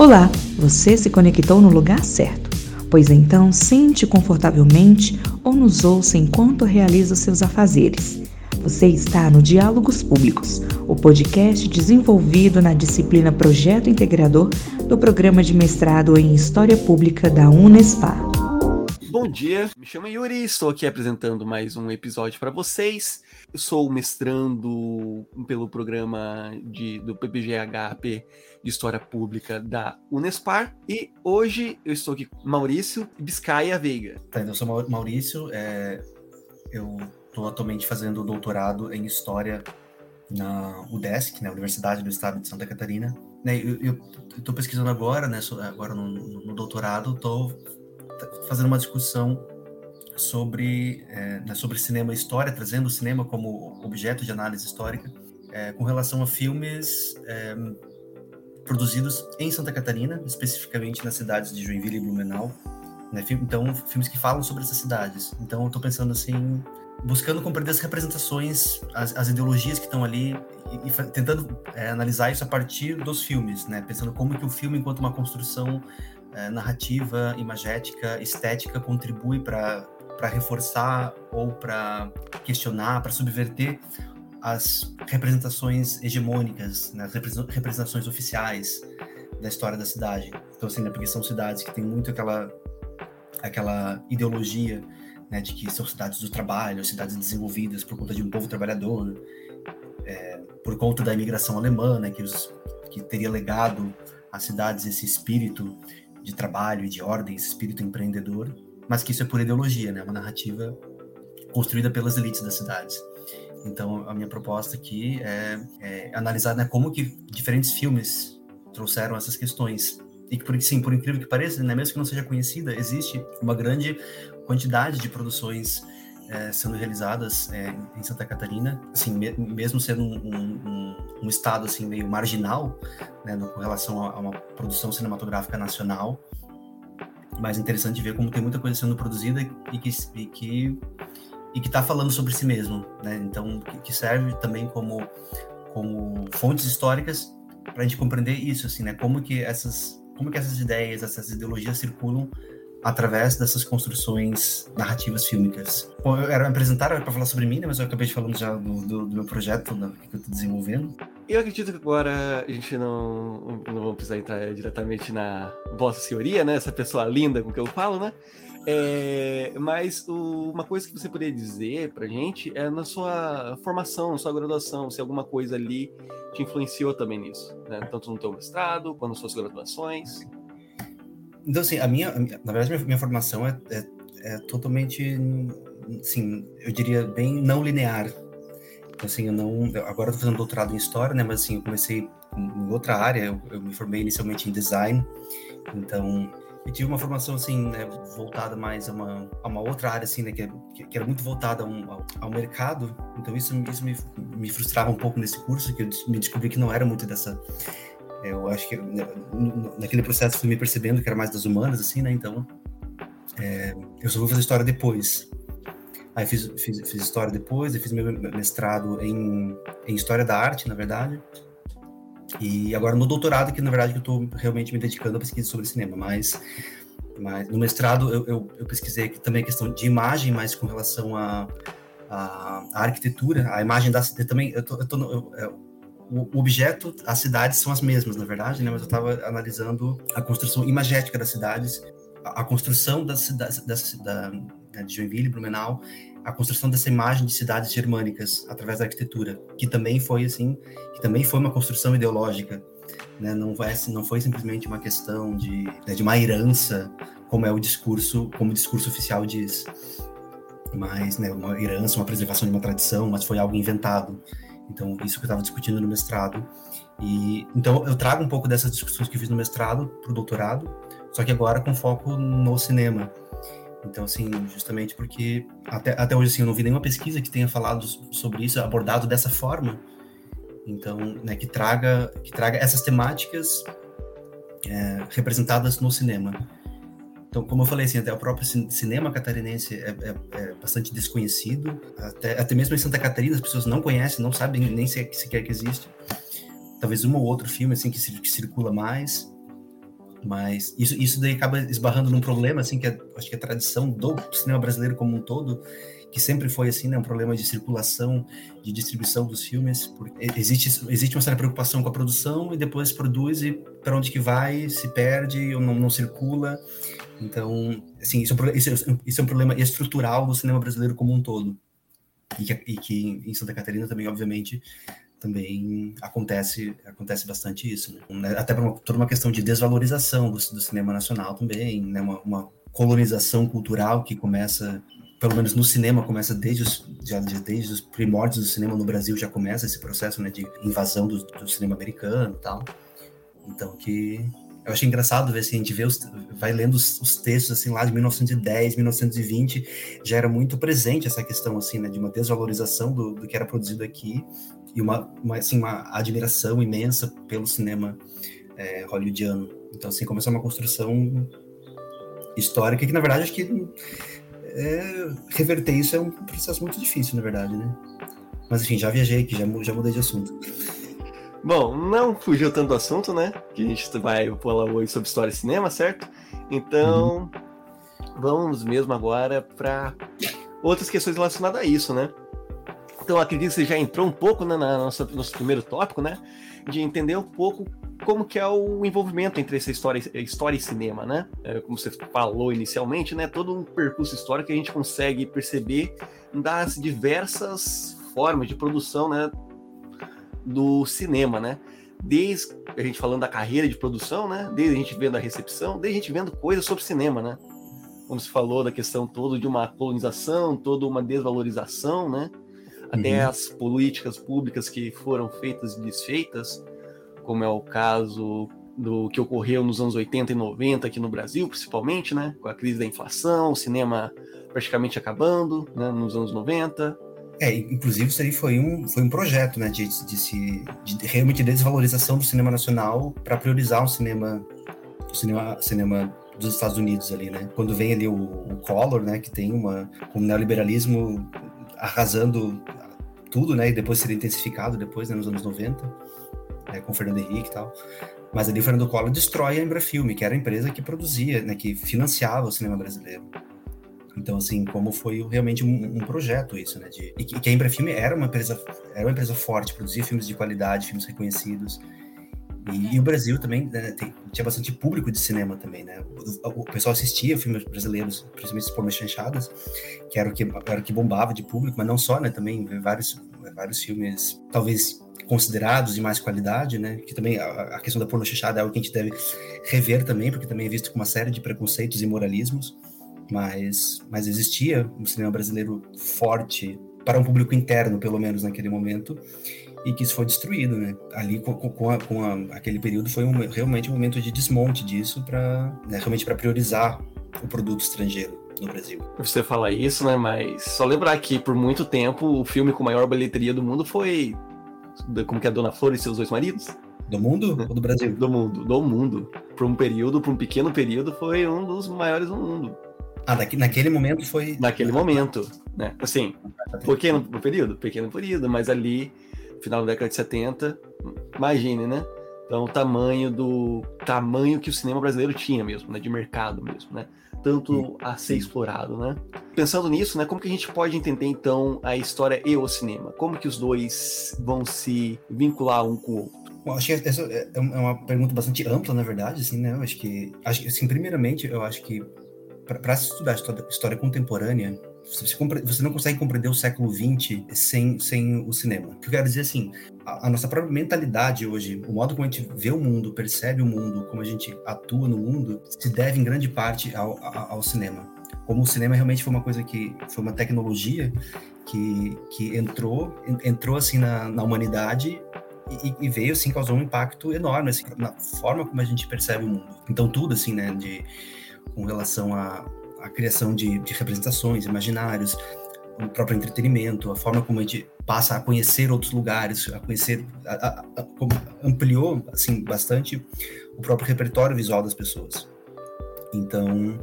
Olá, você se conectou no lugar certo. Pois então, sente confortavelmente ou nos ouça enquanto realiza seus afazeres. Você está no Diálogos Públicos, o podcast desenvolvido na disciplina Projeto Integrador do Programa de Mestrado em História Pública da Unespar. Bom dia, me chamo Yuri, estou aqui apresentando mais um episódio para vocês. Eu sou mestrando pelo programa de, do PPGHP de História Pública da Unespar e hoje eu estou aqui com Maurício Biscaia Veiga. Tá, então eu sou Maurício, é, eu estou atualmente fazendo doutorado em História na UDESC, né, Universidade do Estado de Santa Catarina. Né, eu estou pesquisando agora, né, agora no, no doutorado, estou fazendo uma discussão sobre, é, né, sobre cinema e história, trazendo o cinema como objeto de análise histórica, é, com relação a filmes é, produzidos em Santa Catarina, especificamente nas cidades de Joinville e Blumenau. Né, então, filmes que falam sobre essas cidades. Então, eu estou pensando assim, buscando compreender as representações, as, as ideologias que estão ali e, e tentando é, analisar isso a partir dos filmes, né? Pensando como que o filme, enquanto uma construção é, narrativa, imagética, estética, contribui para reforçar ou para questionar, para subverter as representações hegemônicas, né, as representações oficiais da história da cidade. Então, assim, né, porque são cidades que têm muito aquela, aquela ideologia né, de que são cidades do trabalho, cidades desenvolvidas por conta de um povo trabalhador, é, por conta da imigração alemã, né, que, os, que teria legado às cidades esse espírito de trabalho e de ordem, esse espírito empreendedor, mas que isso é por ideologia, né? Uma narrativa construída pelas elites das cidades. Então, a minha proposta aqui é, é analisar né, como que diferentes filmes trouxeram essas questões. E que, por, sim, por incrível que pareça, né, mesmo que não seja conhecida, existe uma grande quantidade de produções é, sendo realizadas é, em Santa Catarina, assim, me, mesmo sendo um, um, um, estado assim meio marginal, né, no, com relação a, a, uma produção cinematográfica nacional, mas interessante ver como tem muita coisa sendo produzida e que e que e que está falando sobre si mesmo, né? Então que, que serve também como como fontes históricas para a gente compreender isso, assim, né? Como que essas como que essas ideias, essas ideologias circulam através dessas construções narrativas fílmicas. Bom, eu era apresentar para falar sobre mim, né, mas eu acabei falando já do, do, do meu projeto né, que eu estou desenvolvendo. Eu acredito que agora a gente não, não vamos precisar entrar diretamente na Vossa Senhoria, né? Essa pessoa linda com que eu falo, né? É, mas o, uma coisa que você poderia dizer pra gente é na sua formação, na sua graduação, se alguma coisa ali te influenciou também nisso, né? Tanto no teu mestrado, quanto nas suas graduações. Então, assim, a minha, na verdade, minha, minha formação é, é, é, totalmente, assim, eu diria bem não linear. Então, assim, eu não, agora eu tô fazendo doutorado em História, né, mas, assim, eu comecei em outra área, eu, eu me formei inicialmente em Design, então eu tive uma formação, assim, né, voltada mais a uma, a uma outra área, assim, né, que, que era muito voltada ao, ao, mercado, então isso, isso me, me frustrava um pouco nesse curso, que eu me descobri que não era muito dessa eu acho que né, naquele processo fui me percebendo que era mais das humanas, assim, né? Então, é, eu só vou fazer história depois. Aí fiz, fiz, fiz história depois, eu fiz meu mestrado em, em história da arte, na verdade. E agora no doutorado, que na verdade eu estou realmente me dedicando a pesquisa sobre cinema, mas, mas no mestrado eu, eu, eu pesquisei também a questão de imagem, mas com relação à a, a, a, arquitetura, a imagem da também eu tô, eu tô eu, eu, o objeto, as cidades são as mesmas, na verdade, né? Mas eu estava analisando a construção imagética das cidades, a, a construção das cidades da, né, de Joinville, Blumenau, a construção dessa imagem de cidades germânicas através da arquitetura, que também foi assim, que também foi uma construção ideológica, né? Não foi, não foi simplesmente uma questão de, né, de uma herança, como é o discurso, como o discurso oficial diz, mas né, uma herança, uma preservação de uma tradição, mas foi algo inventado. Então, isso que eu estava discutindo no mestrado. E então eu trago um pouco dessas discussões que eu fiz no mestrado para o doutorado, só que agora com foco no cinema. Então, assim, justamente porque até, até hoje assim, eu não vi nenhuma pesquisa que tenha falado sobre isso, abordado dessa forma. Então, né, que traga que traga essas temáticas é, representadas no cinema. Então, como eu falei, assim, até o próprio cinema catarinense é, é, é, bastante desconhecido. Até, até mesmo em Santa Catarina, as pessoas não conhecem, não sabem nem sequer que existe. Talvez um ou outro filme assim que, que circula mais. Mas isso, isso daí acaba esbarrando num problema, assim, que é, acho que é a tradição do cinema brasileiro como um todo, que sempre foi assim, né, um problema de circulação, de distribuição dos filmes. Porque existe, existe uma certa preocupação com a produção e depois produz e para onde que vai, se perde ou não, não circula. Então, assim, isso, é isso, isso, é um problema estrutural do cinema brasileiro como um todo. E que, e que em Santa Catarina também, obviamente, também acontece acontece bastante isso, né? Até por uma, toda uma questão de desvalorização do, do cinema nacional também, né? Uma, uma, colonização cultural que começa, pelo menos no cinema, começa desde os, já, desde os primórdios do cinema no Brasil, já começa esse processo né, de invasão do, do cinema americano e tal. Então, que eu achei engraçado ver assim, a gente vê os, vai lendo os, os, textos assim lá de 1910, 1920, já era muito presente essa questão assim, né, de uma desvalorização do, do que era produzido aqui e uma, uma, assim, uma admiração imensa pelo cinema é, hollywoodiano. Então, assim, começou uma construção histórica que, na verdade, acho que é, reverter isso é um processo muito difícil, na verdade, né? Mas, enfim, já viajei aqui, já, já mudei de assunto. Bom, não fugiu tanto do assunto, né? Que a gente vai falar hoje sobre história e cinema, certo? Então, uhum. vamos mesmo agora para outras questões relacionadas a isso, né? Então, acredito que você já entrou um pouco né, na nossa nosso primeiro tópico, né? De entender um pouco como que é o envolvimento entre essa história, história e cinema, né? É, como você falou inicialmente, né? Todo um percurso histórico que a gente consegue perceber das diversas formas de produção, né? Do cinema, né? Desde a gente falando da carreira de produção, né? Desde a gente vendo a recepção, desde a gente vendo coisas sobre cinema, né? Como se falou da questão toda de uma colonização, toda uma desvalorização, né? até uhum. as políticas públicas que foram feitas e desfeitas, como é o caso do que ocorreu nos anos 80 e 90 aqui no Brasil, principalmente, né, com a crise da inflação, o cinema praticamente acabando, né, nos anos 90. É, inclusive isso aí foi um, foi um projeto, né, de, de, se, de realmente desvalorização do cinema nacional para priorizar o cinema, o cinema, cinema dos Estados Unidos ali, né? Quando vem ali o, o Collor, né, que tem uma um neoliberalismo arrasando tudo, né? E depois seria intensificado depois, né, nos anos 90, né, com o Fernando Henrique e tal. Mas ali o Fernando Collor destrói a Embrafilme, que era a empresa que produzia, né, que financiava o cinema brasileiro. Então, assim, como foi realmente um, um projeto isso, né? De, e que a Embrafilme era uma empresa, era uma empresa forte, produzia filmes de qualidade, filmes reconhecidos. E, e o Brasil também né, tem, tinha bastante público de cinema também, né? O, o, pessoal assistia filmes brasileiros, principalmente por chanchadas, que era o que era o que bombava de público, mas não só, né? Também vários vários filmes, talvez considerados de mais qualidade, né? Que também a, a questão da porno é algo que a gente deve rever também, porque também é visto com uma série de preconceitos e moralismos, mas mas existia um cinema brasileiro forte para um público interno, pelo menos naquele momento e que isso foi destruído, né? Ali com, com, a, com a, aquele período foi um, realmente um momento de desmonte disso para né, realmente para priorizar o produto estrangeiro no Brasil. Você fala isso, né? Mas só lembrar que por muito tempo o filme com maior bilheteria do mundo foi como que é Dona Flor e seus dois maridos? Do mundo ou do Brasil? Do mundo, do mundo. Por um período, por um pequeno período, foi um dos maiores do mundo. Ah, daqui, naquele momento foi. Naquele momento, né? Assim, pequeno período, pequeno período, mas ali final da década de 70, imagine, né? Então, o tamanho do tamanho que o cinema brasileiro tinha mesmo, né, de mercado mesmo, né? Tanto a ser explorado, né? Pensando nisso, né, como que a gente pode entender então a história e o cinema? Como que os dois vão se vincular um com o outro? Bom, acho que essa é, é uma pergunta bastante ampla, na verdade, assim, né? Eu acho que, acho que assim, primeiramente, eu acho que para estudar história, história contemporânea, você, você, não consegue compreender o século XX sem, sem o cinema. O que eu quero dizer assim, a, a, nossa própria mentalidade hoje, o modo como a gente vê o mundo, percebe o mundo, como a gente atua no mundo, se deve em grande parte ao, ao, ao cinema. Como o cinema realmente foi uma coisa que foi uma tecnologia que, que entrou entrou assim na, na humanidade e, e, veio assim causou um impacto enorme assim, na forma como a gente percebe o mundo. Então tudo assim, né, de com relação a a criação de, de representações, imaginários, o próprio entretenimento, a forma como a gente passa a conhecer outros lugares, a conhecer, a, a, a, ampliou assim bastante o próprio repertório visual das pessoas. Então,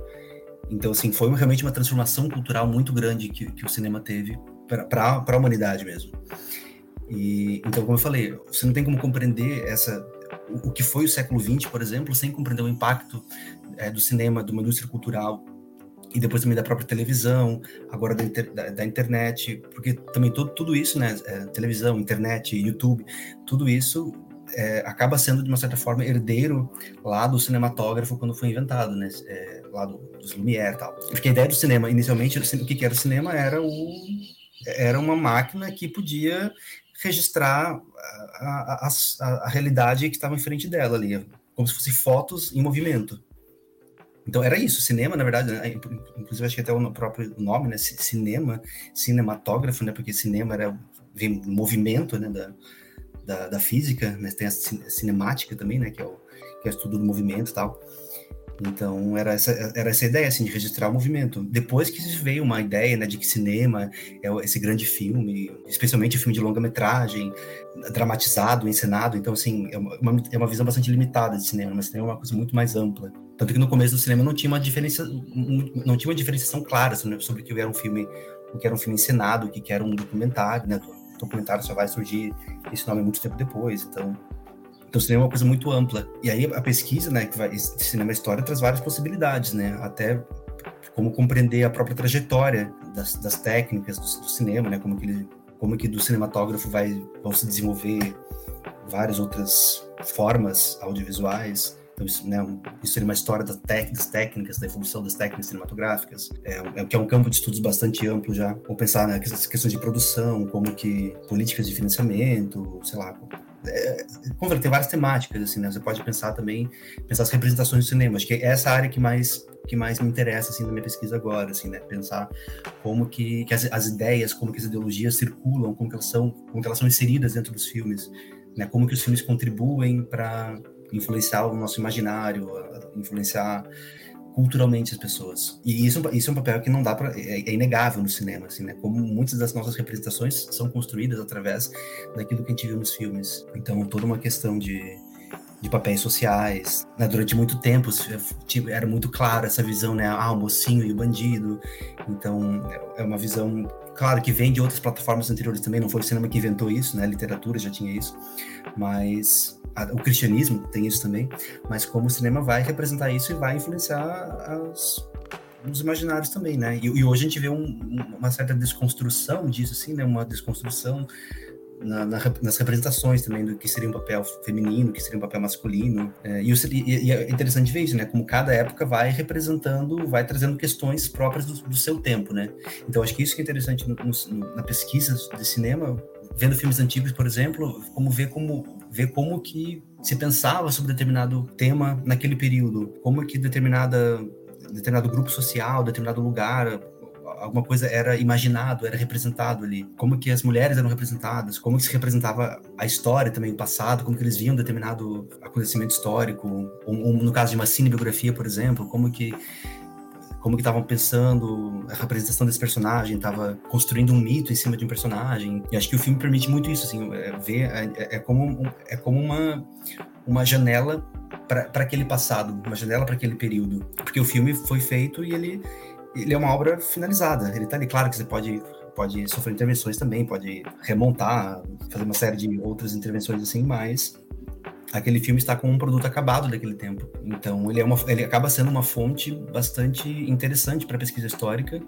então assim, foi realmente uma transformação cultural muito grande que, que o cinema teve para a humanidade mesmo. E então, como eu falei, você não tem como compreender essa o, que foi o século XX, por exemplo, sem compreender o impacto é, do cinema, de uma indústria cultural e depois também da própria televisão, agora da, inter, da, da internet, porque também tudo, tudo isso, né, é, televisão, internet, YouTube, tudo isso é, acaba sendo de uma certa forma herdeiro lá do cinematógrafo quando foi inventado, né, é, lá do, dos Lumière e tal. Porque a ideia do cinema, inicialmente, o que era o cinema era o era uma máquina que podia registrar a, a, a, realidade que estava em frente dela ali, como se fossem fotos em movimento. Então era isso, cinema, na verdade, né? inclusive acho que até o próprio nome, né? Cinema, cinematógrafo, né? Porque cinema era vem movimento, né? Da, da, da física, né? Tem a cinemática também, né? Que é o, que é o estudo do movimento e tal. Então era essa, era essa ideia assim de registrar o movimento. Depois que veio uma ideia né, de que cinema é esse grande filme, especialmente o filme de longa metragem, dramatizado, encenado. Então assim é uma, é uma visão bastante limitada de cinema, mas cinema é uma coisa muito mais ampla. Tanto que no começo do cinema não tinha uma diferença, não tinha uma diferenciação clara sobre o que era um filme, o que era um filme encenado, o que era um documentário, né? O documentário só vai surgir esse nome muito tempo depois, então então, cinema é uma coisa muito ampla. E aí, a pesquisa, né, que vai, cinema história traz várias possibilidades, né, até como compreender a própria trajetória das, das técnicas do, do, cinema, né, como que ele, como que do cinematógrafo vai vão se desenvolver várias outras formas audiovisuais. Então, isso, né, isso seria uma história das, técnicas, da evolução das técnicas cinematográficas, é, é, que é um campo de estudos bastante amplo já. Vamos pensar né, questões de produção, como que políticas de financiamento, sei lá, é, várias temáticas, assim, né? Você pode pensar também, pensar as representações do cinema. Acho que é essa área que mais que mais me interessa, assim, na minha pesquisa agora, assim, né? Pensar como que, que as, as, ideias, como que as ideologias circulam, como que elas são, como que elas são inseridas dentro dos filmes, né? Como que os filmes contribuem para influenciar o nosso imaginário, influenciar culturalmente as pessoas. E isso, isso é um papel que não dá para é, é, inegável no cinema, assim, né? Como muitas das nossas representações são construídas através daquilo que a gente viu nos filmes. Então, toda uma questão de de papéis sociais. Né? Durante muito tempo tipo, era muito clara essa visão, né? Ah, o mocinho e o bandido. Então, é uma visão, claro, que vem de outras plataformas anteriores também. Não foi o cinema que inventou isso, né? A literatura já tinha isso. Mas o cristianismo tem isso também, mas como o cinema vai representar isso e vai influenciar as, os imaginários também, né? E, e hoje a gente vê um, uma certa desconstrução disso, assim, né? Uma desconstrução na, na, nas representações também do que seria um papel feminino, que seria um papel masculino. É, e, e, e, é interessante ver isso, né? Como cada época vai representando, vai trazendo questões próprias do, do seu tempo, né? Então acho que isso que é interessante no, no, na pesquisa de cinema, vendo filmes antigos, por exemplo, como ver como ver como que se pensava sobre determinado tema naquele período, como que determinada determinado grupo social, determinado lugar, alguma coisa era imaginado, era representado ali, como que as mulheres eram representadas, como que se representava a história também, o passado, como que eles viam determinado acontecimento histórico, no caso de uma cinebiografia, por exemplo, como que como que estavam pensando a representação desse personagem, estava construindo um mito em cima de um personagem. E acho que o filme permite muito isso, assim, é, ver é, é, é como é como uma uma janela para aquele passado, uma janela para aquele período, porque o filme foi feito e ele ele é uma obra finalizada. Ele está ali, claro que você pode pode sofrer intervenções também, pode remontar, fazer uma série de outras intervenções assim, mas aquele filme está com um produto acabado daquele tempo. Então ele, é uma, ele acaba sendo uma fonte bastante interessante para a pesquisa histórica,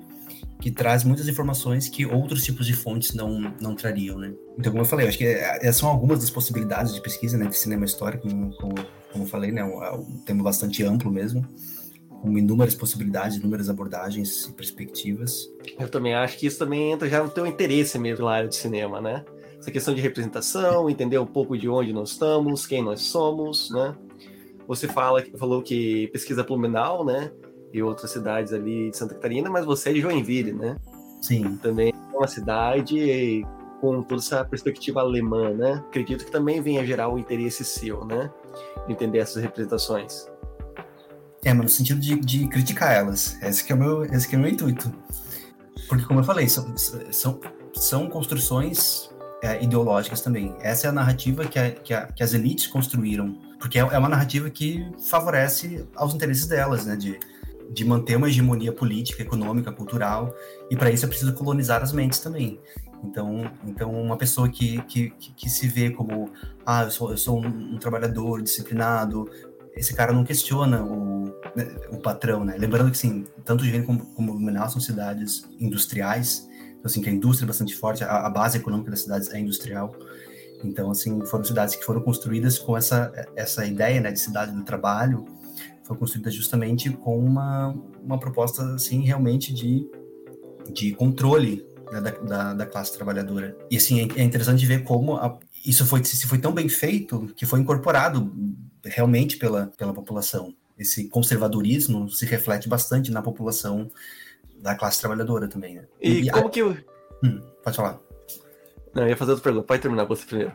que traz muitas informações que outros tipos de fontes não, não trariam, né? Então, como eu falei, acho que essas é, são algumas das possibilidades de pesquisa né, de cinema histórico, como, como, eu falei, né? É um, é um tema bastante amplo mesmo, com inúmeras possibilidades, inúmeras abordagens e perspectivas. Eu também acho que isso também entra já no teu interesse mesmo na área de cinema, né? Essa questão de representação, entender um pouco de onde nós estamos, quem nós somos, né? Você fala, falou que pesquisa pluminal, né? E outras cidades ali de Santa Catarina, mas você é de Joinville, né? Sim. Também é uma cidade com toda essa perspectiva alemã, né? Acredito que também venha gerar o interesse seu, né? Entender essas representações. É, mas no sentido de, de criticar elas. Esse que, é o meu, esse que é o meu intuito. Porque, como eu falei, são, são, são construções é, ideológicas também. Essa é a narrativa que, a, que, a, que, as elites construíram, porque é, é, uma narrativa que favorece aos interesses delas, né? De, de manter uma hegemonia política, econômica, cultural, e para isso é preciso colonizar as mentes também. Então, então uma pessoa que, que, que se vê como, ah, eu sou, eu sou um, um trabalhador disciplinado, esse cara não questiona o, né, o patrão, né? Lembrando que, sim, tanto Juventude como, como Blumenau são cidades industriais, então, assim, que a indústria é bastante forte, a, a base econômica das cidades é industrial, então, assim, foram cidades que foram construídas com essa, essa ideia, né, de cidade do trabalho, foram construídas justamente com uma, uma proposta, assim, realmente de, de controle né, da, da, da, classe trabalhadora. E, assim, é, é interessante ver como a, isso foi, se foi tão bem feito que foi incorporado realmente pela, pela população. Esse conservadorismo se reflete bastante na população da classe trabalhadora também. Né? E, e, como a... que... Hum, pode falar. Não, eu ia fazer outra pergunta. Pode terminar você primeiro.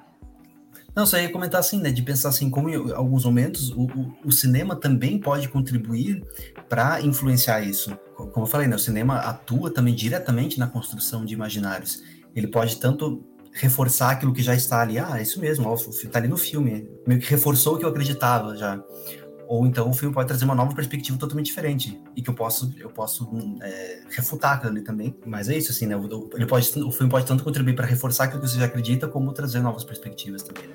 Não, só ia comentar assim, né? De pensar assim, como em alguns momentos o, o, o cinema também pode contribuir para influenciar isso. Como eu falei, né? O cinema atua também diretamente na construção de imaginários. Ele pode tanto reforçar aquilo que já está ali. Ah, é isso mesmo, está ali no filme. Meio que reforçou o que eu acreditava já. Ou então o filme pode trazer uma nova perspectiva totalmente diferente e que eu posso eu posso é, refutar aquilo ali também. Mas é isso assim, né? Ele pode, o filme pode tanto contribuir para reforçar aquilo que você já acredita, como trazer novas perspectivas também. Né?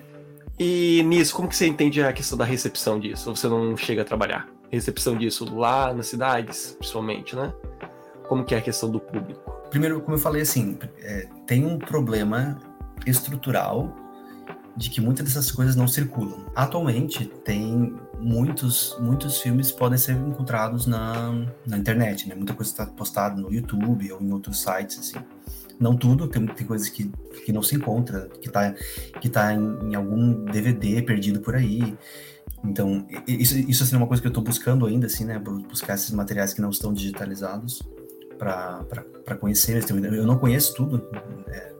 E nisso, como que você entende a questão da recepção disso? Ou você não chega a trabalhar? Recepção disso lá nas cidades, principalmente, né? Como que é a questão do público? Primeiro, como eu falei assim, é, tem um problema estrutural de que muitas dessas coisas não circulam. Atualmente, tem muitos, muitos filmes podem ser encontrados na, na internet, né? Muita coisa está postada no YouTube ou em outros sites, assim. Não tudo, tem, tem coisas que, que não se encontra, que está que tá em, em algum DVD perdido por aí. Então, isso, isso assim, é uma coisa que eu estou buscando ainda, assim, né? Buscar esses materiais que não estão digitalizados para conhecer. Eu não conheço tudo, é,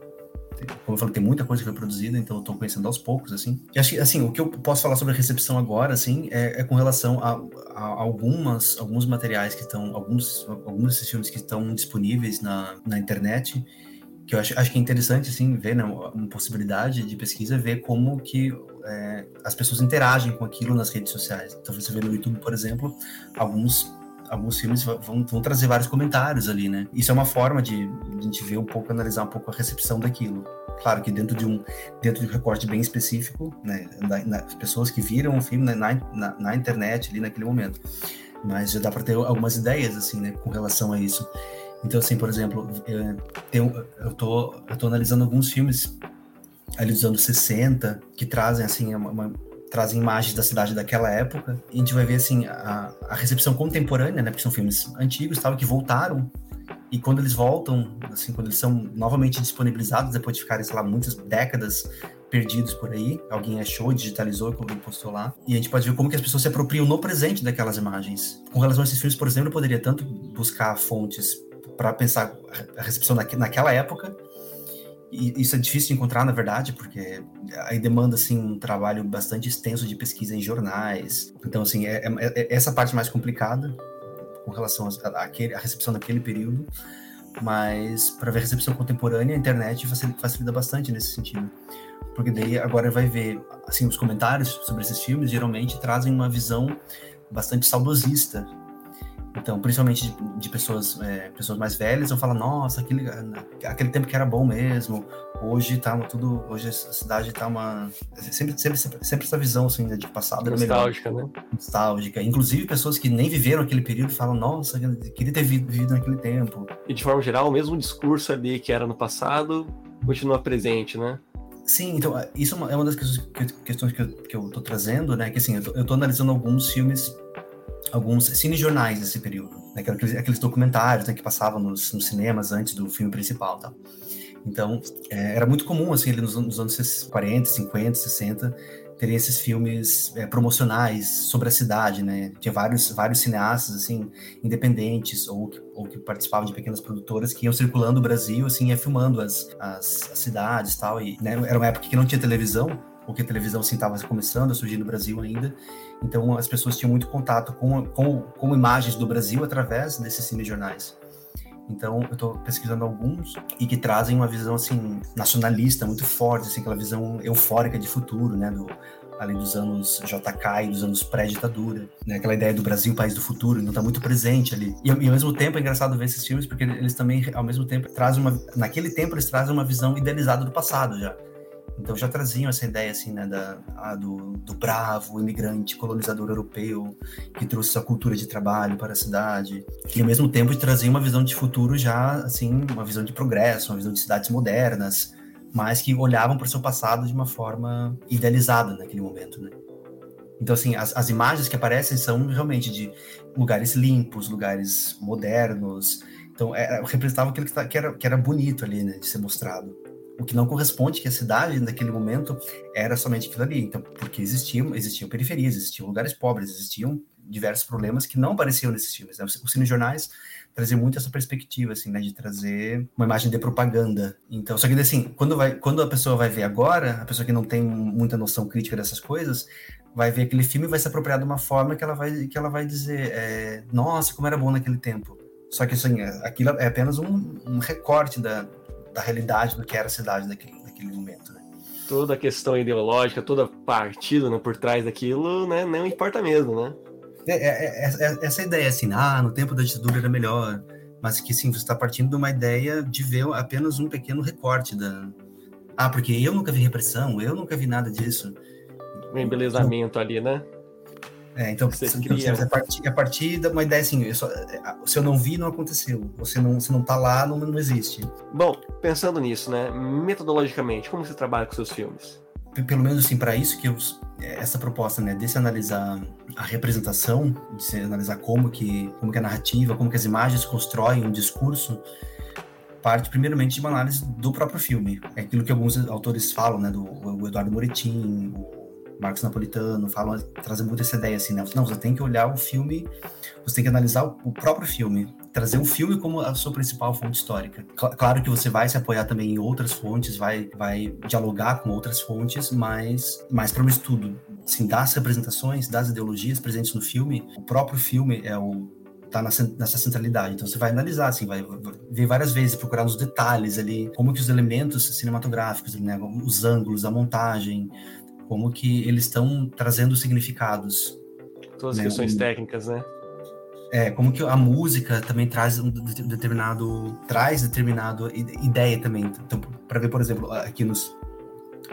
como eu falei, tem muita coisa que foi produzida, então eu tô conhecendo aos poucos, assim. E acho que, assim, o que eu posso falar sobre a recepção agora, assim, é, é com relação a, a, algumas, alguns materiais que estão, alguns, alguns desses filmes que estão disponíveis na, na internet, que eu acho, acho que é interessante, assim, ver, né, uma possibilidade de pesquisa, ver como que é, as pessoas interagem com aquilo nas redes sociais. Então, você vê no YouTube, por exemplo, alguns alguns filmes vão, vão, trazer vários comentários ali, né? Isso é uma forma de, de, a gente ver um pouco, analisar um pouco a recepção daquilo. Claro que dentro de um, dentro de um recorte bem específico, né? as pessoas que viram o filme na, na, na, internet ali naquele momento. Mas já dá para ter algumas ideias, assim, né? Com relação a isso. Então, assim, por exemplo, eu, tenho, eu, tô, eu tô analisando alguns filmes ali dos anos 60 que trazem, assim, uma, uma trazem imagens da cidade daquela época. E a gente vai ver assim a, a recepção contemporânea, né? Porque são filmes antigos, tal, que voltaram. E quando eles voltam, assim, quando eles são novamente disponibilizados depois de ficarem, sei lá, muitas décadas perdidos por aí, alguém achou, digitalizou, alguém postou lá. E a gente pode ver como que as pessoas se apropriam no presente daquelas imagens. Com relação a esses filmes, por exemplo, eu poderia tanto buscar fontes para pensar a recepção naquela época, e isso é difícil de encontrar, na verdade, porque aí demanda assim um trabalho bastante extenso de pesquisa em jornais. Então, assim, é, é, é essa parte mais complicada com relação à a, recepção daquele período. Mas para ver recepção contemporânea, a internet facilita bastante nesse sentido. Porque daí agora vai ver, assim, os comentários sobre esses filmes geralmente trazem uma visão bastante saudosista então, principalmente de, de pessoas, é, pessoas mais velhas, vão falar, nossa, aquele, aquele tempo que era bom mesmo, hoje tá tudo, hoje a cidade tá uma... Sempre, sempre, sempre, sempre essa visão, assim, né, de passado Nostálgica, né? Nostálgica. Inclusive, pessoas que nem viveram aquele período falam, nossa, queria ter vivido naquele tempo. E de forma geral, o mesmo discurso ali que era no passado continua presente, né? Sim, então, isso é uma é das questões que eu, que eu tô trazendo, né? Que assim, eu tô, eu tô analisando alguns filmes alguns cinejornais desse período, né, aqueles, aqueles, documentários né, que passavam nos, nos, cinemas antes do filme principal, tá? Então, é, era muito comum, assim, nos, nos, anos 40, 50, 60, terem esses filmes é, promocionais sobre a cidade, né? Tinha vários, vários cineastas, assim, independentes ou que, ou que participavam de pequenas produtoras que iam circulando o Brasil, assim, ia filmando as, as, as cidades tal, e né, era uma época que não tinha televisão, porque a televisão assim estava começando a surgir no Brasil ainda. Então as pessoas tinham muito contato com, com, com imagens do Brasil através desses cinejornais. Então eu estou pesquisando alguns e que trazem uma visão assim nacionalista muito forte, assim aquela visão eufórica de futuro, né, do dos anos JK e dos anos pré-ditadura, né? Aquela ideia do Brasil, país do futuro, não tá muito presente ali. E, e, ao mesmo tempo é engraçado ver esses filmes porque eles também, ao mesmo tempo, trazem uma... Naquele tempo eles trazem uma visão idealizada do passado já. Então já traziam essa ideia assim, né, da, a, do, do bravo imigrante colonizador europeu que trouxe sua cultura de trabalho para a cidade e ao mesmo tempo trazia uma visão de futuro já assim, uma visão de progresso, uma visão de cidades modernas, mas que olhavam para o seu passado de uma forma idealizada naquele momento, né? Então, assim, as, as imagens que aparecem são realmente de lugares limpos, lugares modernos. Então, é, representava aquilo que, tá, que, era, que era bonito ali, né, de ser mostrado o que não corresponde que a cidade naquele momento era somente aquilo ali. Então, porque existiam, existiam periferias, existiam lugares pobres, existiam diversos problemas que não apareciam nesses filmes. Né? Os cinejornais traziam muito essa perspectiva, assim, né, de trazer uma imagem de propaganda. Então, só que assim, quando vai, quando a pessoa vai ver agora, a pessoa que não tem muita noção crítica dessas coisas, vai ver aquele filme e vai se apropriar de uma forma que ela vai, que ela vai dizer, é, nossa, como era bom naquele tempo. Só que assim, aquilo é apenas um, um recorte da, da realidade do que era a cidade naquele, naquele momento. Né? Toda a questão ideológica, toda partida né, por trás daquilo, né, não importa mesmo, né? É, é, é, é, essa ideia, assim, ah, no tempo da ditadura era melhor, mas que sim, você está partindo de uma ideia de ver apenas um pequeno recorte da. Ah, porque eu nunca vi repressão, eu nunca vi nada disso. Um embelezamento ali, né? É, então, você então, cria... a, partir, a partir de uma ideia assim, eu só, se eu não vi, não aconteceu. Você não, se não tá lá, não, não existe. Bom, pensando nisso, né, metodologicamente, como você trabalha com seus filmes? Pelo menos assim, para isso que eu, essa proposta, né, de se analisar a representação, de se analisar como que, como que a narrativa, como que as imagens constroem um discurso, parte primeiramente de uma análise do próprio filme. É aquilo que alguns autores falam, né, do o Eduardo Moretin, o Marcos Napolitano, falam, trazem muito essa ideia assim, né? Não, você tem que olhar o filme, você tem que analisar o, próprio filme, trazer o filme como a sua principal fonte histórica. Claro que você vai se apoiar também em outras fontes, vai, vai dialogar com outras fontes, mas mais para um estudo, assim, das representações, das ideologias presentes no filme, o próprio filme é o tá nessa centralidade. Então você vai analisar, assim, vai ver várias vezes, procurar nos detalhes ali, como que os elementos cinematográficos, né, os ângulos, a montagem, como que eles estão trazendo significados. Todas as né? questões técnicas, né? É, como que a música também traz um determinado traz determinado ideia também. Então, para ver, por exemplo, aqui nos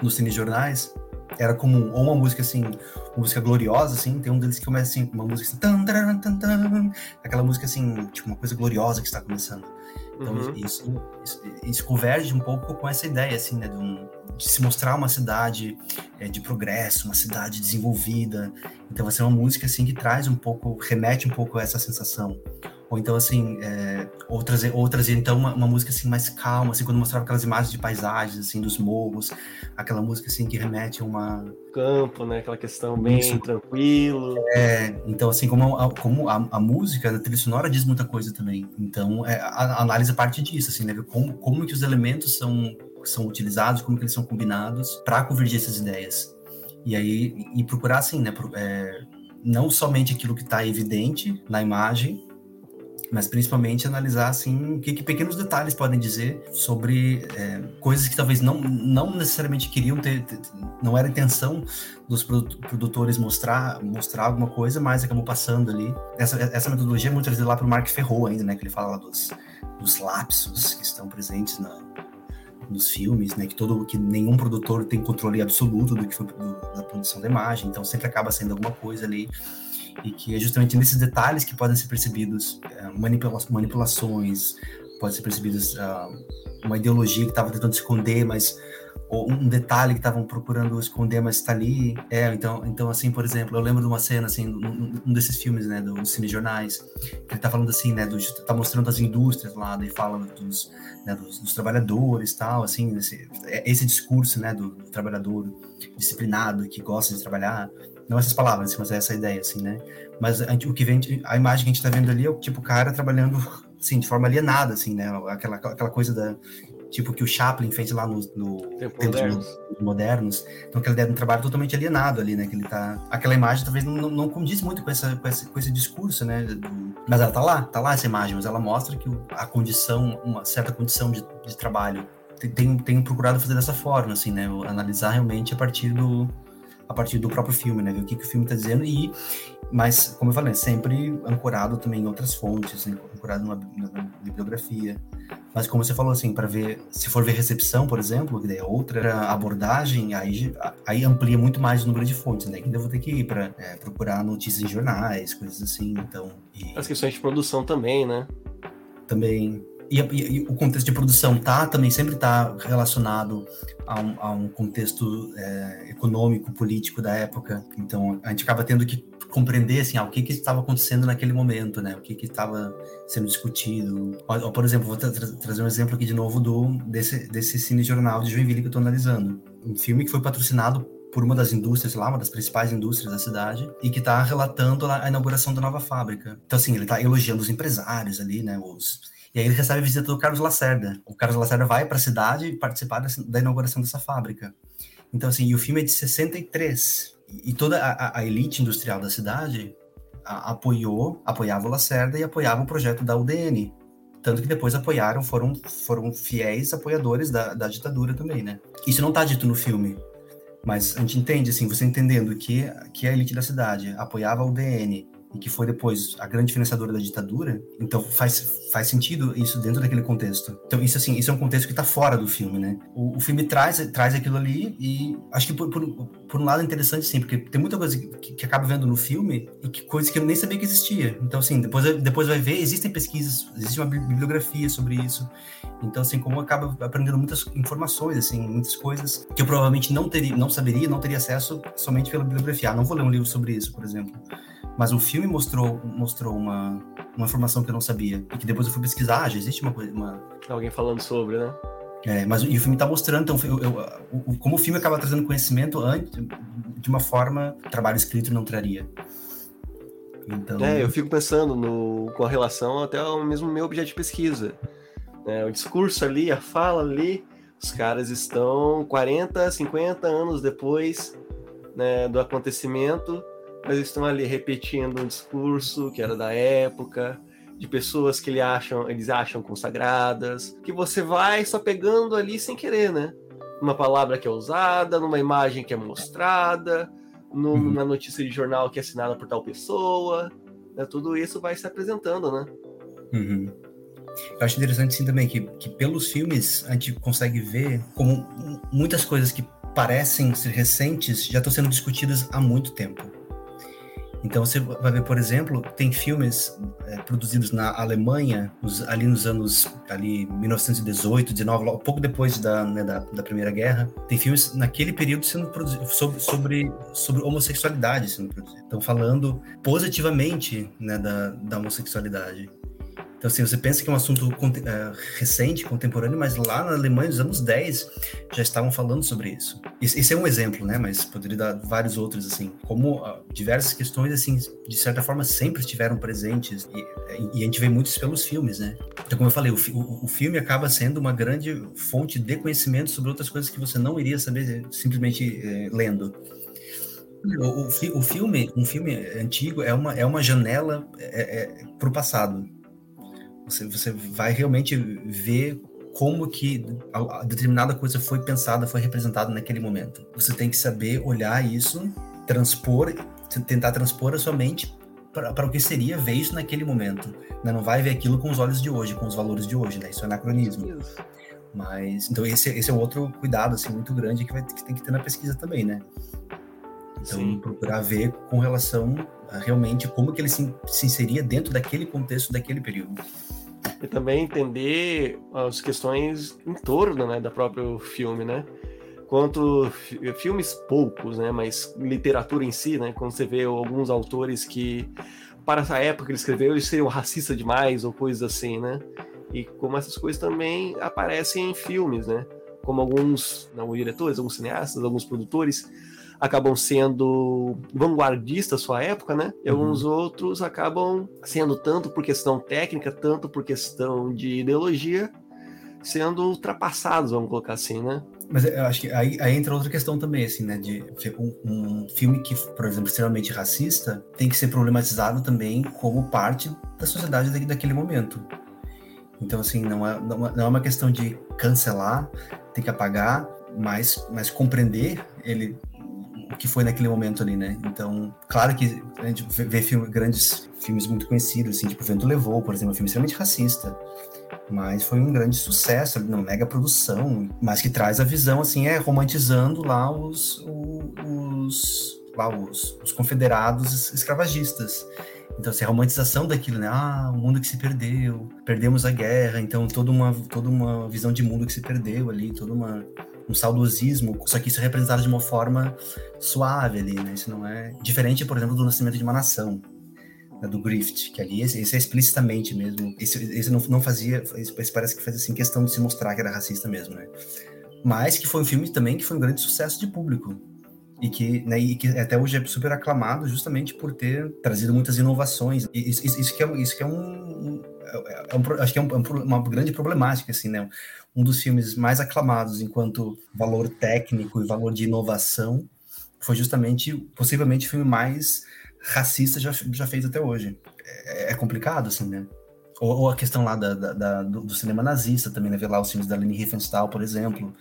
nos cinejornais, era comum ou uma música assim, uma música gloriosa assim, tem um deles que começa assim, uma música assim, tan, tan, tan, tan, aquela música assim, tipo uma coisa gloriosa que está começando. Então, uhum. isso, isso, isso, converge um pouco com essa ideia, assim, né, de, um, de se mostrar uma cidade é, de progresso, uma cidade desenvolvida. Então, vai ser uma música, assim, que traz um pouco, remete um pouco a essa sensação. Ou então, assim, é, ou, trazer, ou trazer, então, uma, uma, música, assim, mais calma, assim, quando mostrava aquelas imagens de paisagens, assim, dos morros, aquela música, assim, que remete a uma... Campo, né? Aquela questão bem Isso. tranquilo. É, então, assim, como, a, como a, a música, a trilha sonora diz muita coisa também. Então, é, a, a análise parte disso, assim, né? Como, como que os elementos são, são utilizados, como que eles são combinados para convergir essas ideias. E aí, e procurar, assim, né? É, não somente aquilo que está evidente na imagem, mas principalmente analisar assim o que, que pequenos detalhes podem dizer sobre é, coisas que talvez não, não necessariamente queriam ter, ter, não era intenção dos produtores mostrar mostrar alguma coisa, mas acabou passando ali. Essa, essa metodologia é muito trazida lá para o Mark Ferro ainda, né, que ele fala dos, dos lapsos que estão presentes na, nos filmes, né, que todo que nenhum produtor tem controle absoluto do que foi do, da produção da imagem, então sempre acaba sendo alguma coisa ali e que é justamente nesses detalhes que podem ser percebidos é, manipula manipulações, pode ser percebidos uh, uma ideologia que estava tentando esconder, mas ou um detalhe que estavam procurando esconder, mas está ali. É, então, então assim, por exemplo, eu lembro de uma cena assim, um, um desses filmes, né, dos do cinejornais, que ele tá falando assim, né, do, tá mostrando as indústrias lá, e fala dos, né, dos, dos, trabalhadores, tal, assim, esse, é, esse discurso, né, do, do trabalhador disciplinado que gosta de trabalhar não essas palavras, mas essa ideia, assim, né? Mas a, o que vem, a imagem que a gente tá vendo ali é o tipo cara trabalhando, assim, de forma alienada, assim, né? Aquela, aquela coisa da, tipo que o Chaplin fez lá no, no tempos modernos. modernos. Então, aquela ideia de um trabalho totalmente alienado ali, né? Que ele tá. Aquela imagem talvez não, não, condiz muito com, essa, com, esse, com esse discurso, né? Mas ela tá lá, tá lá essa imagem, mas ela mostra que a condição, uma certa condição de, de trabalho. Tenho, tenho procurado fazer dessa forma, assim, né? Analisar realmente a partir do, a partir do próprio filme, né? Ver o que, que o filme está dizendo e mas, como eu falei, sempre ancorado também em outras fontes, ancorado numa, numa bibliografia. Mas como você falou, assim, para ver, se for ver recepção, por exemplo, que é outra abordagem, aí, aí amplia muito mais o número de fontes, né? Que eu vou ter que ir para é, procurar notícias em jornais, coisas assim, então... E... As questões de produção também, né? Também, e, e, e, o contexto de produção tá também sempre está relacionado a um, a um contexto é, econômico, político da época. Então a gente acaba tendo que compreender assim, ah, o que que estava acontecendo naquele momento, né? O que que estava sendo discutido. Ou, por exemplo, vou tra trazer um exemplo aqui de novo do desse desse cine jornal de Joinville que eu estou analisando. Um filme que foi patrocinado por uma das indústrias lá, uma das principais indústrias da cidade, e que está relatando a inauguração da nova fábrica. Então, assim, ele está elogiando os empresários ali, né? Os, e aí ele recebe a visita do Carlos Lacerda. O Carlos Lacerda vai para a cidade participar da inauguração dessa fábrica. Então, assim, e o filme é de 63. E toda a, a elite industrial da cidade a, apoiou, apoiava o Lacerda e apoiava o projeto da UDN. Tanto que depois apoiaram, foram, foram fiéis apoiadores da, da ditadura também, né? Isso não está dito no filme, mas a gente entende, assim, você entendendo que, que a elite da cidade apoiava a UDN e que foi depois a grande financiadora da ditadura, então faz, faz sentido isso dentro daquele contexto. Então isso assim, isso é um contexto que está fora do filme, né? O, o, filme traz, traz aquilo ali e acho que por, por, por um lado é interessante sim, porque tem muita coisa que, que acaba vendo no filme e que coisas que eu nem sabia que existia. Então assim, depois, depois vai ver, existem pesquisas, existe uma bibliografia sobre isso. Então assim, como acaba aprendendo muitas informações, assim, muitas coisas que eu provavelmente não teria, não saberia, não teria acesso somente pela bibliografia. Ah, não vou ler um livro sobre isso, por exemplo. Mas o filme mostrou, mostrou uma, uma informação que eu não sabia. E que depois eu fui pesquisar, ah, já existe uma coisa. Uma... Alguém falando sobre, né? É, mas e o filme está mostrando, então, eu, eu, como o filme acaba trazendo conhecimento antes, de uma forma que o trabalho escrito não traria. Então... É, eu fico pensando no, com a relação até ao mesmo meu objeto de pesquisa. É, o discurso ali, a fala ali, os caras estão 40, 50 anos depois né, do acontecimento mas estão ali repetindo um discurso que era da época, de pessoas que ele acham, eles acham consagradas, que você vai só pegando ali sem querer, né? Uma palavra que é usada, numa imagem que é mostrada, numa uhum. notícia de jornal que é assinada por tal pessoa, né? tudo isso vai se apresentando, né? Uhum. Eu acho interessante sim também que, que pelos filmes a gente consegue ver como muitas coisas que parecem ser recentes já estão sendo discutidas há muito tempo. Então você vai ver, por exemplo, tem filmes é, produzidos na Alemanha nos, ali nos anos ali 1918, 19, pouco depois da, né, da, da, Primeira Guerra. Tem filmes naquele período sendo produzidos sobre, sobre, sobre homossexualidade sendo produzidos. Falando positivamente né, da, da homossexualidade. Então, assim, você pensa que é um assunto é, recente, contemporâneo, mas lá na Alemanha, nos anos 10, já estavam falando sobre isso. Esse é um exemplo, né? Mas poderia dar vários outros, assim. Como uh, diversas questões, assim, de certa forma, sempre estiveram presentes. E, e, a gente vê muitos pelos filmes, né? Então, como eu falei, o, o, filme acaba sendo uma grande fonte de conhecimento sobre outras coisas que você não iria saber simplesmente é, lendo. O, o, filme, um filme antigo é uma, é uma janela é, é, para o passado você, você vai realmente ver como que a, a determinada coisa foi pensada, foi representada naquele momento. Você tem que saber olhar isso, transpor, tentar transpor a sua mente para o que seria ver isso naquele momento. Né? Não vai ver aquilo com os olhos de hoje, com os valores de hoje, né? Isso é anacronismo. Mas então esse, esse é outro cuidado assim muito grande que, vai, que tem que ter na pesquisa também, né? Então Sim. procurar ver com relação a realmente como que ele se, se inseria dentro daquele contexto daquele período e também entender as questões em torno né, da próprio filme, né? Quanto filmes poucos, né? Mas literatura em si, né? Quando você vê alguns autores que para essa época que ele escreveu eles seriam racistas demais ou coisas assim, né? E como essas coisas também aparecem em filmes, né? Como alguns não, diretores, alguns cineastas, alguns produtores acabam sendo vanguardistas sua época, né? E uhum. alguns outros acabam sendo tanto por questão técnica, tanto por questão de ideologia, sendo ultrapassados, vamos colocar assim, né? Mas eu acho que aí, aí, entra outra questão também, assim, né? De um, um, filme que, por exemplo, extremamente racista, tem que ser problematizado também como parte da sociedade daquele momento. Então, assim, não é, não é uma questão de cancelar, tem que apagar, mas, mas compreender ele o que foi naquele momento ali, né? Então, claro que a gente vê filme, grandes filmes muito conhecidos, assim, tipo Vento Levou, por exemplo, um filme extremamente racista, mas foi um grande sucesso, uma mega produção, mas que traz a visão, assim, é romantizando lá os, os, lá os, os confederados escravagistas. Então, assim, a romantização daquilo, né? Ah, o mundo que se perdeu, perdemos a guerra, então toda uma, toda uma visão de mundo que se perdeu ali, toda uma um saudosismo, só que isso é representado de uma forma suave ali, né? Isso não é diferente, por exemplo, do nascimento de uma nação, né? do Grift, que ali esse, esse é explicitamente mesmo, esse, esse não, não fazia, esse parece que faz assim questão de se mostrar que era racista mesmo, né? Mas que foi um filme também que foi um grande sucesso de público e que, né, e que até hoje é super aclamado justamente por ter trazido muitas inovações. Isso, isso, isso que é, isso que é um, é, é um, acho que é um, é uma grande problemática, assim, né? Um dos filmes mais aclamados enquanto valor técnico e valor de inovação foi justamente, possivelmente, o filme mais racista já, já feito até hoje. É, é complicado, assim, né? Ou, ou, a questão lá da, da, da do, do, cinema nazista também, né? Ver lá os filmes da Leni Riefenstahl, por exemplo,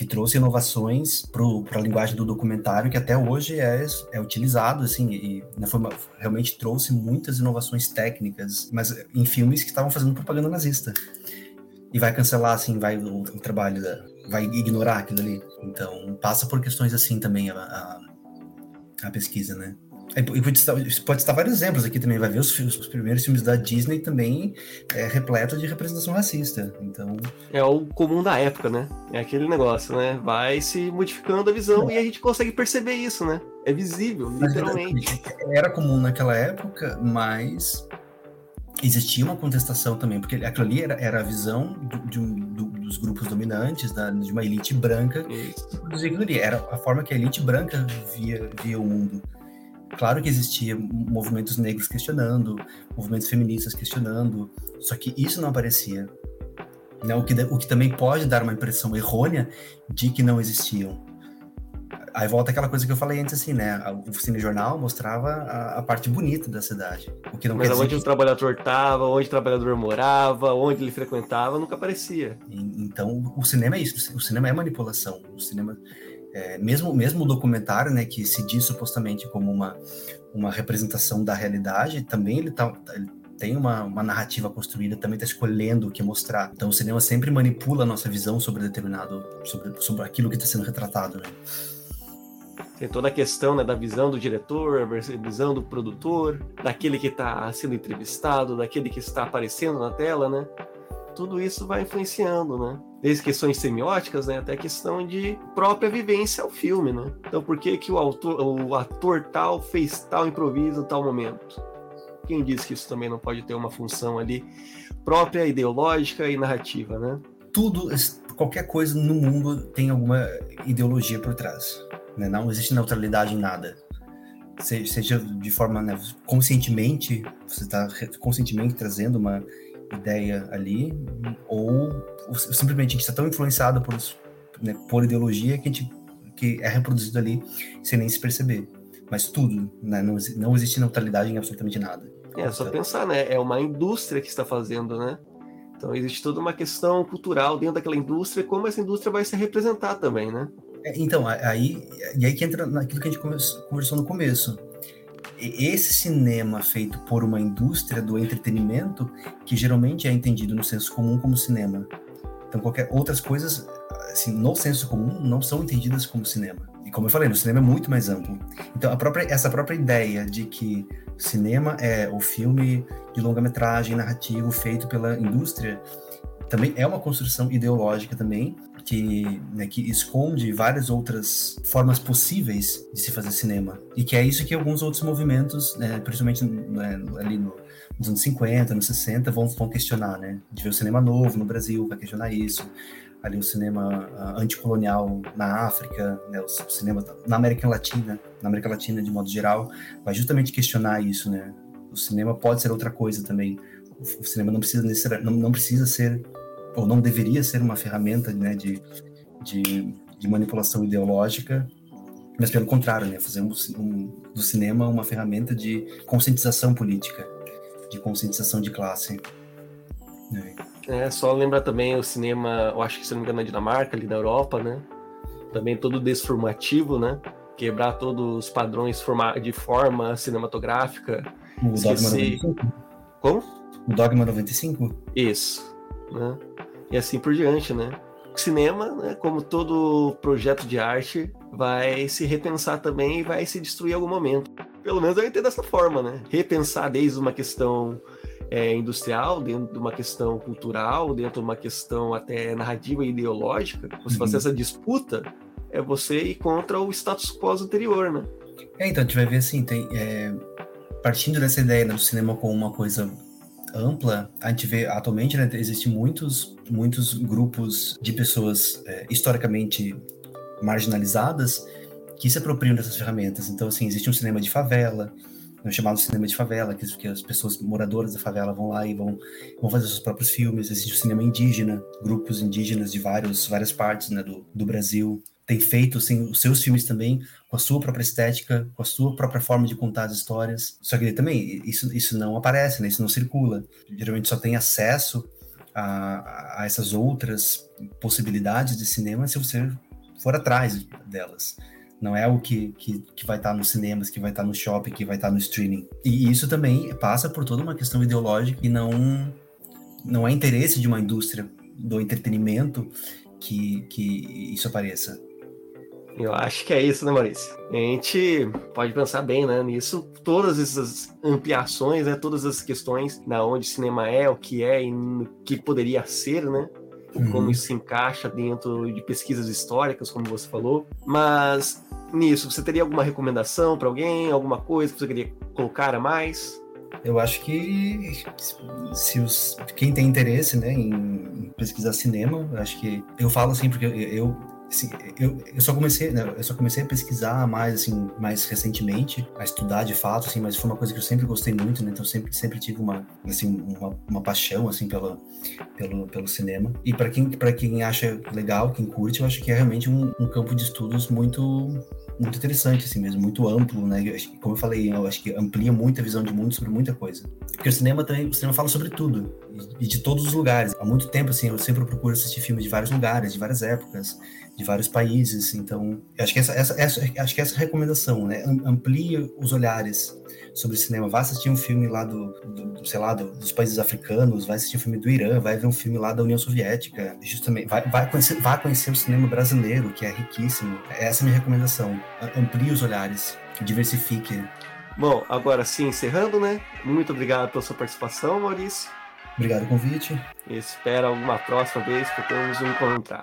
que trouxe inovações para a linguagem do documentário que até hoje é, é utilizado, assim, e né, foi uma, realmente trouxe muitas inovações técnicas, mas em filmes que estavam fazendo propaganda nazista. E vai cancelar, assim, vai o, o trabalho, da, vai ignorar aquilo ali. Então, passa por questões assim também a, a, a pesquisa, né? E pode estar vários exemplos aqui também. Vai ver os, os primeiros filmes da Disney também é, repleto de representação racista. Então. É o comum da época, né? É aquele negócio, né? Vai se modificando a visão é. e a gente consegue perceber isso, né? É visível, literalmente. Era comum naquela época, mas existia uma contestação também, porque aquilo ali era, era a visão do, de um, do, dos grupos dominantes, da, de uma elite branca que produzia aquilo ali. Era a forma que a elite branca via, via o mundo. Claro que existia movimentos negros questionando, movimentos feministas questionando, só que isso não aparecia. Né? O, que, o que também pode dar uma impressão errônea de que não existiam. Aí volta aquela coisa que eu falei antes, assim, né? O cinejornal mostrava a, a parte bonita da cidade. O que não Mas onde que... o trabalhador estava, onde o trabalhador morava, onde ele frequentava, nunca aparecia. Então, o cinema é isso. O cinema é manipulação. O cinema é, mesmo, mesmo o documentário, né, que se diz supostamente como uma, uma representação da realidade, também ele, tá, ele tem uma, uma narrativa construída, também está escolhendo o que mostrar. Então o cinema sempre manipula a nossa visão sobre determinado, sobre, sobre aquilo que está sendo retratado, né? Tem toda a questão né, da visão do diretor, a visão do produtor, daquele que está sendo entrevistado, daquele que está aparecendo na tela, né? tudo isso vai influenciando, né? Desde questões semióticas, né, até questão de própria vivência ao filme, né? Então, por que que o, autor, o ator tal fez tal improviso tal momento? Quem disse que isso também não pode ter uma função ali própria, ideológica e narrativa, né? Tudo, qualquer coisa no mundo tem alguma ideologia por trás, né? Não existe neutralidade em nada seja de forma né, conscientemente, você está conscientemente trazendo uma ideia ali, ou, ou simplesmente a gente está tão influenciado por, né, por ideologia que, a gente, que é reproduzido ali sem nem se perceber. Mas tudo, né, não, não existe neutralidade em absolutamente nada. É, só pensar, né? É uma indústria que está fazendo, né? Então existe toda uma questão cultural dentro daquela indústria, como essa indústria vai se representar também, né? É, então, aí, e aí que entra naquilo que a gente conversou no começo esse cinema feito por uma indústria do entretenimento, que geralmente é entendido no senso comum como cinema. Então, qualquer outras coisas, assim, no senso comum, não são entendidas como cinema. E como eu falei, no cinema é muito mais amplo. Então, própria, essa própria ideia de que cinema é o filme de longa-metragem narrativo feito pela indústria, também é uma construção ideológica também, que, né, que esconde várias outras formas possíveis de se fazer cinema. E que é isso que alguns outros movimentos, né, principalmente né, ali no, nos anos 50, anos 60, vão, vão questionar, né? De ver o cinema novo no Brasil, vai questionar isso. Ali o cinema uh, anticolonial na África, né, o, cinema na América Latina, na América Latina de modo geral, vai justamente questionar isso, né? O cinema pode ser outra coisa também. O, cinema não precisa não, não precisa ser ou não deveria ser uma ferramenta né, de, de, de manipulação ideológica, mas pelo contrário, né, fazer um, um, do cinema uma ferramenta de conscientização política, de conscientização de classe. Né. É, só lembrar também o cinema, eu acho que se não me engano, na Dinamarca, ali na Europa, né? Também todo desformativo, né? quebrar todos os padrões de forma cinematográfica. O Dogma 95? Como? O Dogma 95? Isso. Né? E assim por diante, né? O cinema, né, como todo projeto de arte, vai se repensar também e vai se destruir em algum momento. Pelo menos eu entendo dessa forma, né? Repensar desde uma questão é, industrial, dentro de uma questão cultural, dentro de uma questão até narrativa e ideológica, você uhum. fazer essa disputa é você ir contra o status quo anterior, né? É, então, a gente vai ver assim, tem, é, partindo dessa ideia né, do cinema como uma coisa ampla, a gente vê atualmente, né, existem muitos, muitos grupos de pessoas é, historicamente marginalizadas que se apropriam dessas ferramentas. Então, assim, existe um cinema de favela, no chamado cinema de favela, que, as pessoas moradoras da favela vão lá e vão, vão fazer seus próprios filmes. Existe o cinema indígena, grupos indígenas de vários, várias partes né, do, do Brasil tem feito assim, os seus filmes também com a sua própria estética, com a sua própria forma de contar as histórias. Só que também isso, isso não aparece, né? isso não circula. Geralmente só tem acesso a, a essas outras possibilidades de cinema se você for atrás delas não é o que, que, que vai estar tá nos cinemas, que vai estar tá no shopping, que vai estar tá no streaming. E isso também passa por toda uma questão ideológica e não, não é interesse de uma indústria do entretenimento que, que isso apareça. Eu acho que é isso, né, Maurício? A gente pode pensar bem, né, nisso. Todas essas ampliações, né, todas as questões na onde cinema é, o que é e o que poderia ser, né? Uhum. Como isso se encaixa dentro de pesquisas históricas, como você falou. Mas nisso, você teria alguma recomendação para alguém, alguma coisa que você queria colocar a mais? Eu acho que se os, quem tem interesse né, em pesquisar cinema, acho que eu falo assim porque eu Assim, eu, eu só comecei, né, eu só comecei a pesquisar mais, assim, mais recentemente, a estudar de fato, assim, mas foi uma coisa que eu sempre gostei muito, né? Então sempre, sempre tive uma, assim, uma, uma paixão, assim, pelo, pelo, pelo cinema. E para quem, para quem acha legal, quem curte, eu acho que é realmente um, um campo de estudos muito, muito interessante, assim mesmo, muito amplo, né? Como eu falei, eu acho que amplia muito a visão de mundo sobre muita coisa. Porque o cinema também, o cinema fala sobre tudo e de todos os lugares. Há muito tempo, assim, eu sempre procuro assistir filmes de vários lugares, de várias épocas de vários países. Então, acho que essa, essa, essa, acho que essa recomendação, né? Amplie os olhares sobre cinema. Vá assistir um filme lá do, do sei lá, do, dos países africanos, vai assistir um filme do Irã, vai ver um filme lá da União Soviética, justamente, vai, vai, conhecer, vai conhecer o cinema brasileiro, que é riquíssimo. Essa é a minha recomendação. Amplie os olhares, diversifique. Bom, agora sim, encerrando, né? Muito obrigado pela sua participação, Maurício. Obrigado pelo convite. Espero alguma próxima vez que podemos nos encontrar.